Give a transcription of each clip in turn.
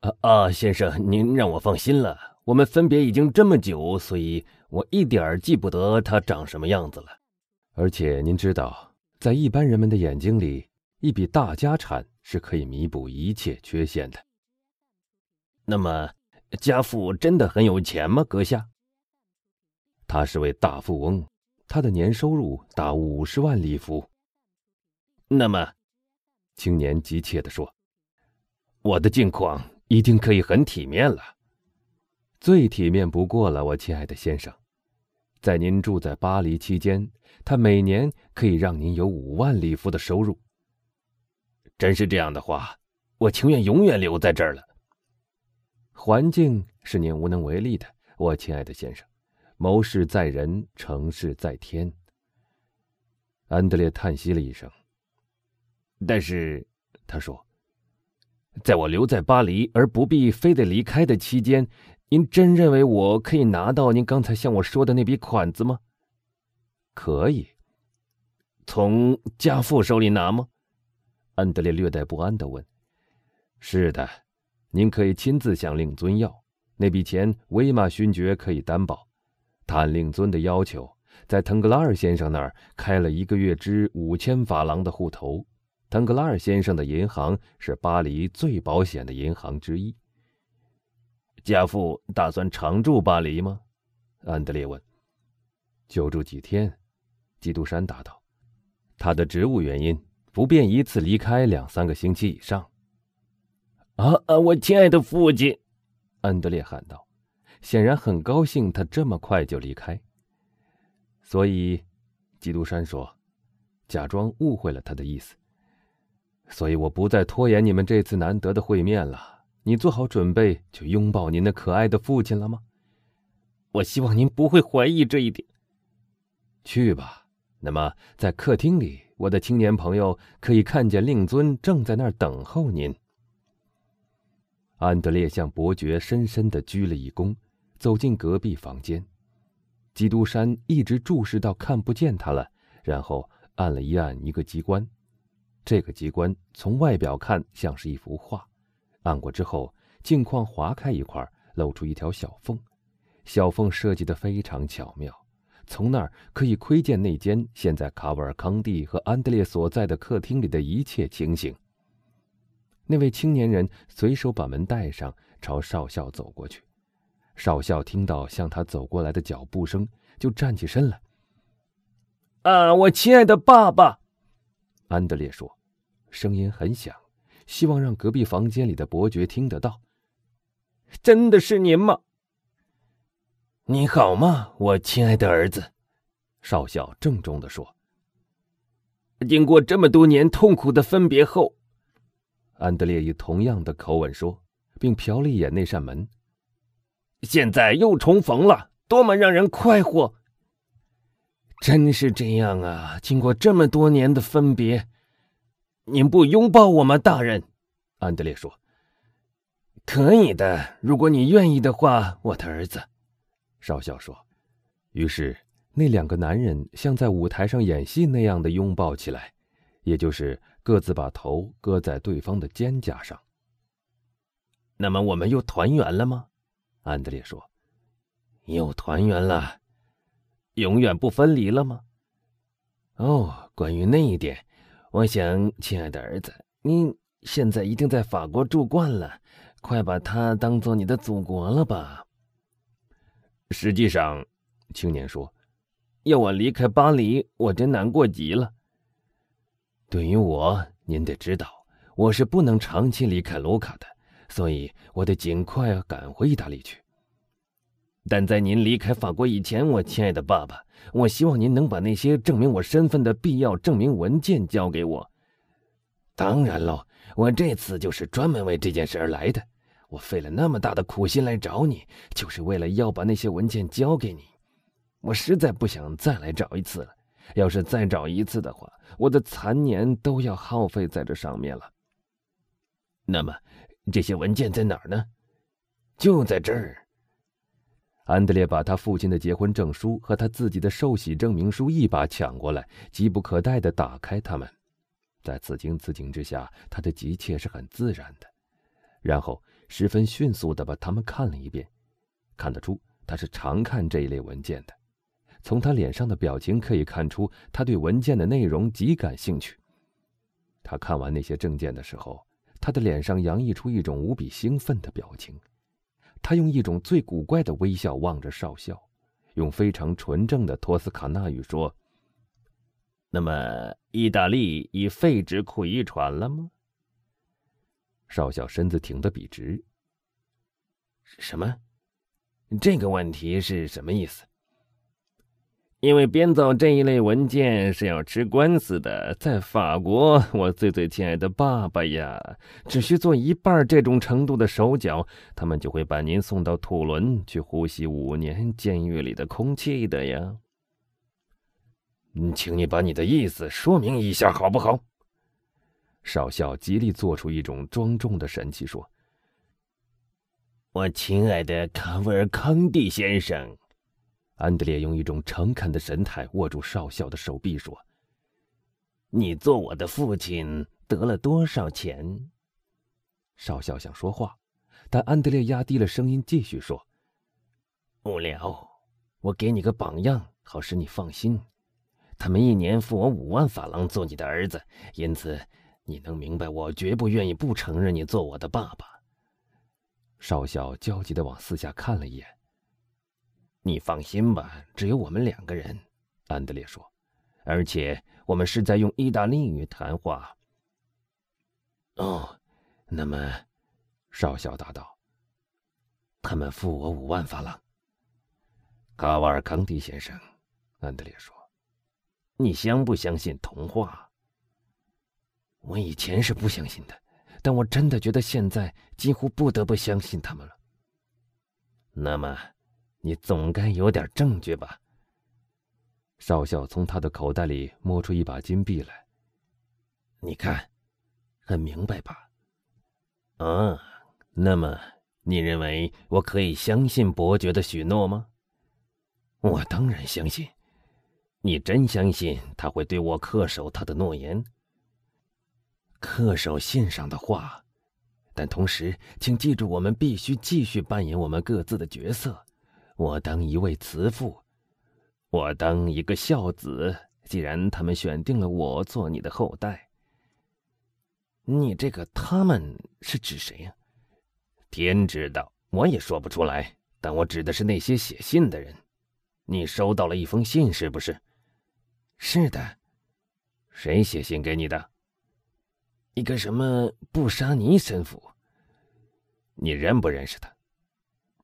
啊啊，先生，您让我放心了。我们分别已经这么久，所以我一点儿记不得他长什么样子了。而且您知道，在一般人们的眼睛里，一笔大家产是可以弥补一切缺陷的。那么，家父真的很有钱吗，阁下？他是位大富翁，他的年收入达五十万里弗。那么，青年急切地说：“我的境况一定可以很体面了，最体面不过了，我亲爱的先生。在您住在巴黎期间，他每年可以让您有五万里夫的收入。真是这样的话，我情愿永远留在这儿了。环境是您无能为力的，我亲爱的先生。谋事在人，成事在天。”安德烈叹息了一声。但是，他说：“在我留在巴黎而不必非得离开的期间，您真认为我可以拿到您刚才向我说的那笔款子吗？”“可以。”“从家父手里拿吗？”安德烈略带不安的问。“是的，您可以亲自向令尊要那笔钱，威玛勋爵可以担保。他按令尊的要求，在腾格拉尔先生那儿开了一个月支五千法郎的户头。”腾格拉尔先生的银行是巴黎最保险的银行之一。家父打算常住巴黎吗？安德烈问。就住几天，基督山答道。他的职务原因，不便一次离开两三个星期以上。啊啊！我亲爱的父亲，安德烈喊道，显然很高兴他这么快就离开。所以，基督山说，假装误会了他的意思。所以我不再拖延你们这次难得的会面了。你做好准备去拥抱您的可爱的父亲了吗？我希望您不会怀疑这一点。去吧。那么，在客厅里，我的青年朋友可以看见令尊正在那儿等候您。安德烈向伯爵深深的鞠了一躬，走进隔壁房间。基督山一直注视到看不见他了，然后按了一按一个机关。这个机关从外表看像是一幅画，按过之后，镜框划开一块，露出一条小缝，小缝设计得非常巧妙，从那儿可以窥见那间现在卡瓦尔康蒂和安德烈所在的客厅里的一切情形。那位青年人随手把门带上，朝少校走过去。少校听到向他走过来的脚步声，就站起身来。“啊，我亲爱的爸爸！”安德烈说。声音很响，希望让隔壁房间里的伯爵听得到。真的是您吗？你好吗，我亲爱的儿子？少校郑重的说。经过这么多年痛苦的分别后，安德烈以同样的口吻说，并瞟了一眼那扇门。现在又重逢了，多么让人快活！真是这样啊！经过这么多年的分别。您不拥抱我吗，大人？安德烈说：“可以的，如果你愿意的话，我的儿子。”少校说。于是，那两个男人像在舞台上演戏那样的拥抱起来，也就是各自把头搁在对方的肩胛上。那么，我们又团圆了吗？安德烈说：“又团圆了，永远不分离了吗？”哦，关于那一点。我想，亲爱的儿子，你现在一定在法国住惯了，快把它当做你的祖国了吧。实际上，青年说：“要我离开巴黎，我真难过极了。”对于我，您得知道，我是不能长期离开卢卡的，所以我得尽快赶回意大利去。但在您离开法国以前，我亲爱的爸爸。我希望您能把那些证明我身份的必要证明文件交给我。当然喽，我这次就是专门为这件事而来的。我费了那么大的苦心来找你，就是为了要把那些文件交给你。我实在不想再来找一次了。要是再找一次的话，我的残年都要耗费在这上面了。那么，这些文件在哪儿呢？就在这儿。安德烈把他父亲的结婚证书和他自己的受洗证明书一把抢过来，急不可待地打开它们。在此情此景之下，他的急切是很自然的。然后十分迅速的把它们看了一遍，看得出他是常看这一类文件的。从他脸上的表情可以看出，他对文件的内容极感兴趣。他看完那些证件的时候，他的脸上洋溢出一种无比兴奋的表情。他用一种最古怪的微笑望着少校，用非常纯正的托斯卡纳语说：“那么，意大利已废止苦役船了吗？”少校身子挺得笔直。什么？这个问题是什么意思？因为编造这一类文件是要吃官司的，在法国，我最最亲爱的爸爸呀，只需做一半这种程度的手脚，他们就会把您送到土伦去呼吸五年监狱里的空气的呀。请你把你的意思说明一下，好不好？少校极力做出一种庄重的神气，说：“我亲爱的卡维尔康蒂先生。”安德烈用一种诚恳的神态握住少校的手臂，说：“你做我的父亲得了多少钱？”少校想说话，但安德烈压低了声音继续说：“无聊，我给你个榜样，好使你放心。他们一年付我五万法郎做你的儿子，因此。”你能明白，我绝不愿意不承认你做我的爸爸。少校焦急的往四下看了一眼。你放心吧，只有我们两个人。安德烈说，而且我们是在用意大利语谈话。哦，那么，少校答道：“他们付我五万法郎。”卡瓦尔康蒂先生，安德烈说：“你相不相信童话？”我以前是不相信的，但我真的觉得现在几乎不得不相信他们了。那么，你总该有点证据吧？少校从他的口袋里摸出一把金币来。你看，很明白吧？啊，那么你认为我可以相信伯爵的许诺吗？我当然相信。你真相信他会对我恪守他的诺言？恪守信上的话，但同时，请记住，我们必须继续扮演我们各自的角色。我当一位慈父，我当一个孝子。既然他们选定了我做你的后代，你这个他们是指谁呀？天知道，我也说不出来。但我指的是那些写信的人。你收到了一封信，是不是？是的。谁写信给你的？一个什么布沙尼神父？你认不认识他？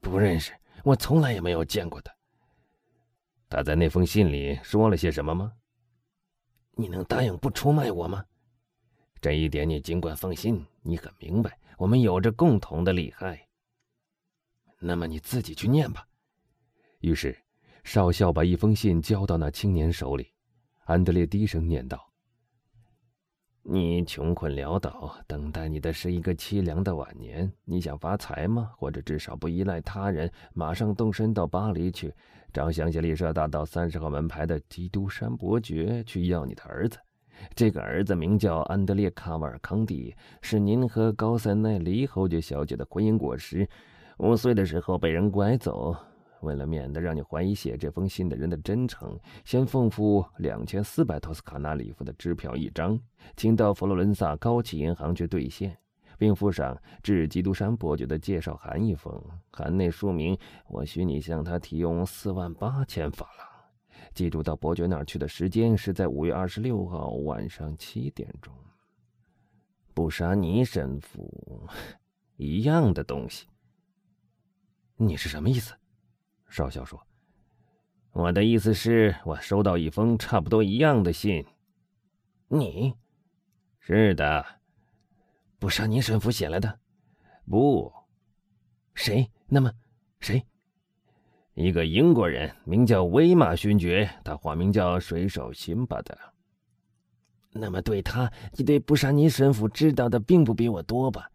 不认识，我从来也没有见过他。他在那封信里说了些什么吗？你能答应不出卖我吗？这一点你尽管放心，你很明白，我们有着共同的利害。那么你自己去念吧。于是，少校把一封信交到那青年手里。安德烈低声念道。你穷困潦倒，等待你的是一个凄凉的晚年。你想发财吗？或者至少不依赖他人，马上动身到巴黎去，找香榭丽舍大道三十号门牌的基督山伯爵去要你的儿子。这个儿子名叫安德烈·卡瓦尔康蒂，是您和高塞奈黎侯爵小姐的婚姻果实。五岁的时候被人拐走。为了免得让你怀疑写这封信的人的真诚，先奉付两千四百托斯卡纳里夫的支票一张，请到佛罗伦萨高启银行去兑现，并附上致基督山伯爵的介绍函一封，函内说明我许你向他提用四万八千法郎。记住到伯爵那儿去的时间是在五月二十六号晚上七点钟。布沙尼神父，一样的东西。你是什么意思？少校说：“我的意思是，我收到一封差不多一样的信。你，是的，布沙尼神父写来的？不，谁？那么，谁？一个英国人，名叫威马勋爵，他化名叫水手辛巴的。那么，对他，你对布沙尼神父知道的并不比我多吧？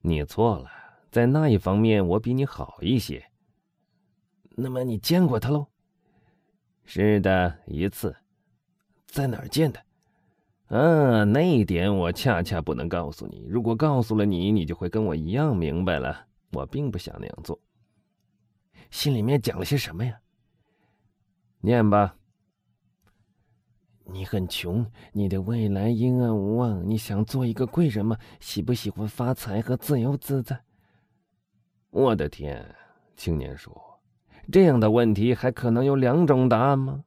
你错了，在那一方面，我比你好一些。”那么你见过他喽？是的，一次。在哪儿见的？啊，那一点我恰恰不能告诉你。如果告诉了你，你就会跟我一样明白了。我并不想那样做。信里面讲了些什么呀？念吧。你很穷，你的未来阴暗无望。你想做一个贵人吗？喜不喜欢发财和自由自在？我的天！青年说：“这样的问题还可能有两种答案吗？”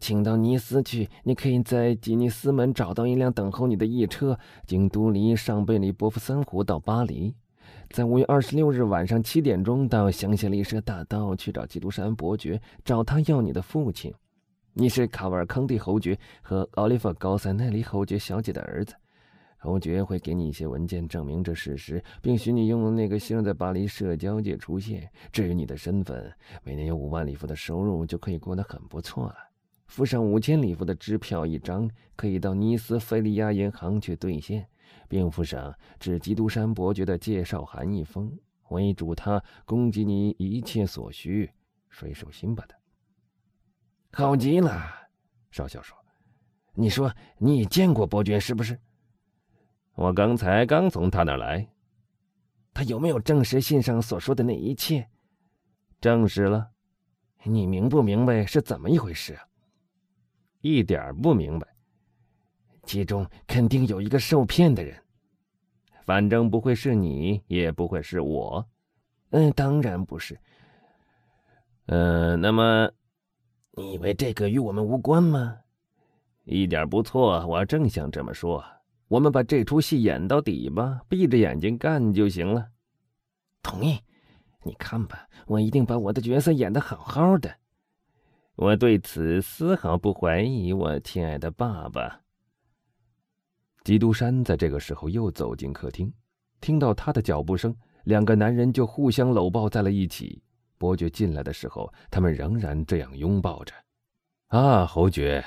请到尼斯去，你可以在吉尼斯门找到一辆等候你的驿车，经都黎、上贝里波夫森湖到巴黎。在五月二十六日晚上七点钟到香榭丽舍大道去找基督山伯爵，找他要你的父亲。你是卡瓦尔康蒂侯爵和奥利弗高塞奈利侯爵小姐的儿子。侯爵会给你一些文件证明这事实，并许你用那个姓在巴黎社交界出现。至于你的身份，每年有五万里弗的收入就可以过得很不错了。附上五千里弗的支票一张，可以到尼斯菲利亚银行去兑现，并附上致基督山伯爵的介绍函一封，为主他供给你一切所需。水手辛巴的，好极了。少校说：“你说你见过伯爵是不是？”我刚才刚从他那儿来。他有没有证实信上所说的那一切？证实了。你明不明白是怎么一回事啊？一点不明白，其中肯定有一个受骗的人，反正不会是你，也不会是我。嗯，当然不是。嗯，那么，你以为这个与我们无关吗？一点不错，我正想这么说。我们把这出戏演到底吧，闭着眼睛干就行了。同意。你看吧，我一定把我的角色演得好好的。我对此丝毫不怀疑，我亲爱的爸爸。基督山在这个时候又走进客厅，听到他的脚步声，两个男人就互相搂抱在了一起。伯爵进来的时候，他们仍然这样拥抱着。啊，侯爵，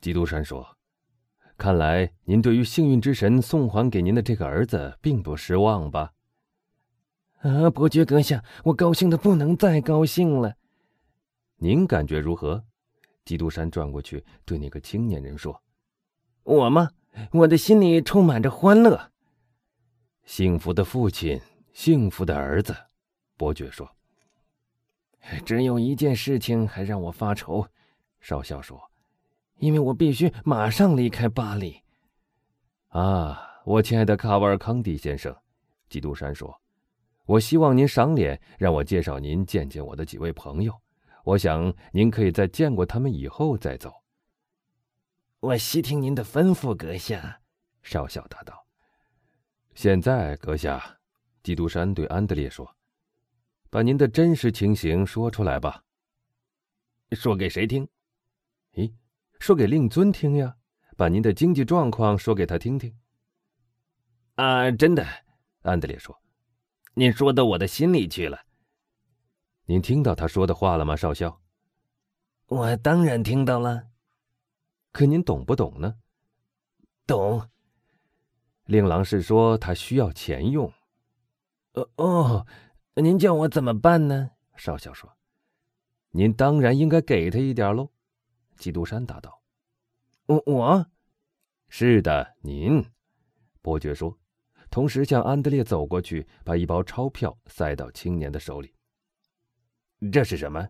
基督山说：“看来您对于幸运之神送还给您的这个儿子并不失望吧？”啊，伯爵阁下，我高兴的不能再高兴了。您感觉如何？基督山转过去对那个青年人说：“我吗？我的心里充满着欢乐。幸福的父亲，幸福的儿子。”伯爵说：“只有一件事情还让我发愁。”少校说：“因为我必须马上离开巴黎。”啊，我亲爱的卡瓦尔康蒂先生，基督山说：“我希望您赏脸，让我介绍您见见我的几位朋友。”我想您可以在见过他们以后再走。我悉听您的吩咐，阁下。少校答道。现在，阁下，基督山对安德烈说：“把您的真实情形说出来吧。”说给谁听？咦，说给令尊听呀。把您的经济状况说给他听听。啊，真的，安德烈说：“您说到我的心里去了。”您听到他说的话了吗，少校？我当然听到了。可您懂不懂呢？懂。令郎是说他需要钱用。哦哦，您叫我怎么办呢？少校说：“您当然应该给他一点喽。”基督山答道：“我我，是的，您。”伯爵说，同时向安德烈走过去，把一包钞票塞到青年的手里。这是什么？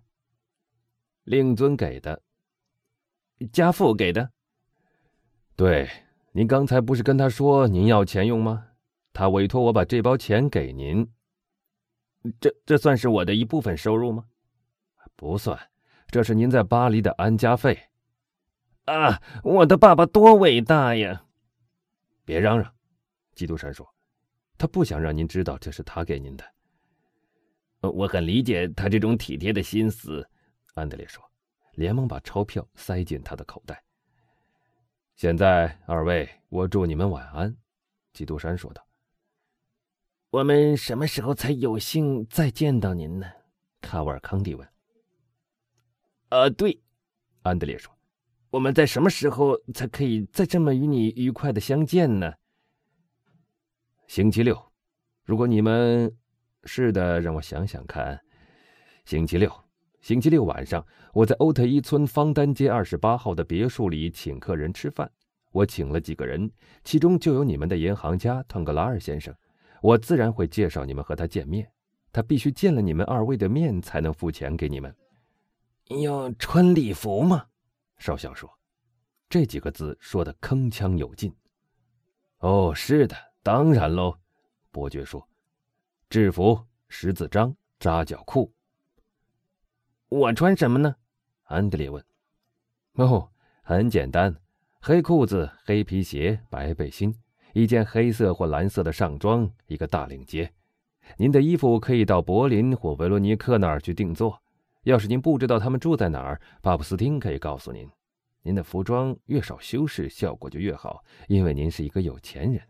令尊给的，家父给的。对，您刚才不是跟他说您要钱用吗？他委托我把这包钱给您。这这算是我的一部分收入吗？不算，这是您在巴黎的安家费。啊，我的爸爸多伟大呀！别嚷嚷，基督山说，他不想让您知道这是他给您的。我很理解他这种体贴的心思，安德烈说，连忙把钞票塞进他的口袋。现在，二位，我祝你们晚安。”基督山说道。“我们什么时候才有幸再见到您呢？”卡瓦尔康蒂问。“啊，对。”安德烈说，“我们在什么时候才可以再这么与你愉快的相见呢？”星期六，如果你们……是的，让我想想看。星期六，星期六晚上，我在欧特伊村方丹街二十八号的别墅里请客人吃饭。我请了几个人，其中就有你们的银行家腾格拉尔先生。我自然会介绍你们和他见面。他必须见了你们二位的面才能付钱给你们。要穿礼服吗？少校说。这几个字说的铿锵有劲。哦，是的，当然喽。伯爵说。制服、十字章、扎脚裤。我穿什么呢？安德烈问。哦，很简单，黑裤子、黑皮鞋、白背心，一件黑色或蓝色的上装，一个大领结。您的衣服可以到柏林或维罗尼克那儿去定做。要是您不知道他们住在哪儿，巴布斯汀可以告诉您。您的服装越少修饰，效果就越好，因为您是一个有钱人。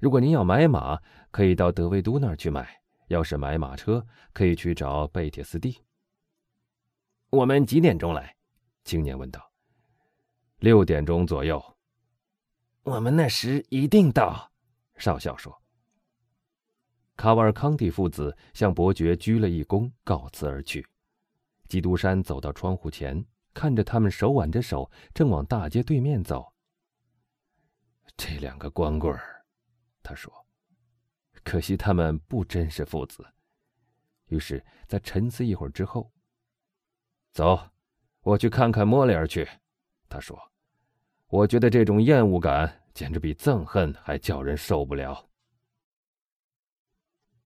如果您要买马，可以到德维都那儿去买；要是买马车，可以去找贝铁斯蒂。我们几点钟来？青年问道。六点钟左右。我们那时一定到。少校说。卡瓦尔康蒂父子向伯爵鞠了一躬，告辞而去。基督山走到窗户前，看着他们手挽着手，正往大街对面走。这两个光棍儿，他说：“可惜他们不真是父子。”于是，在沉思一会儿之后，走，我去看看莫里尔去。他说：“我觉得这种厌恶感简直比憎恨还叫人受不了。”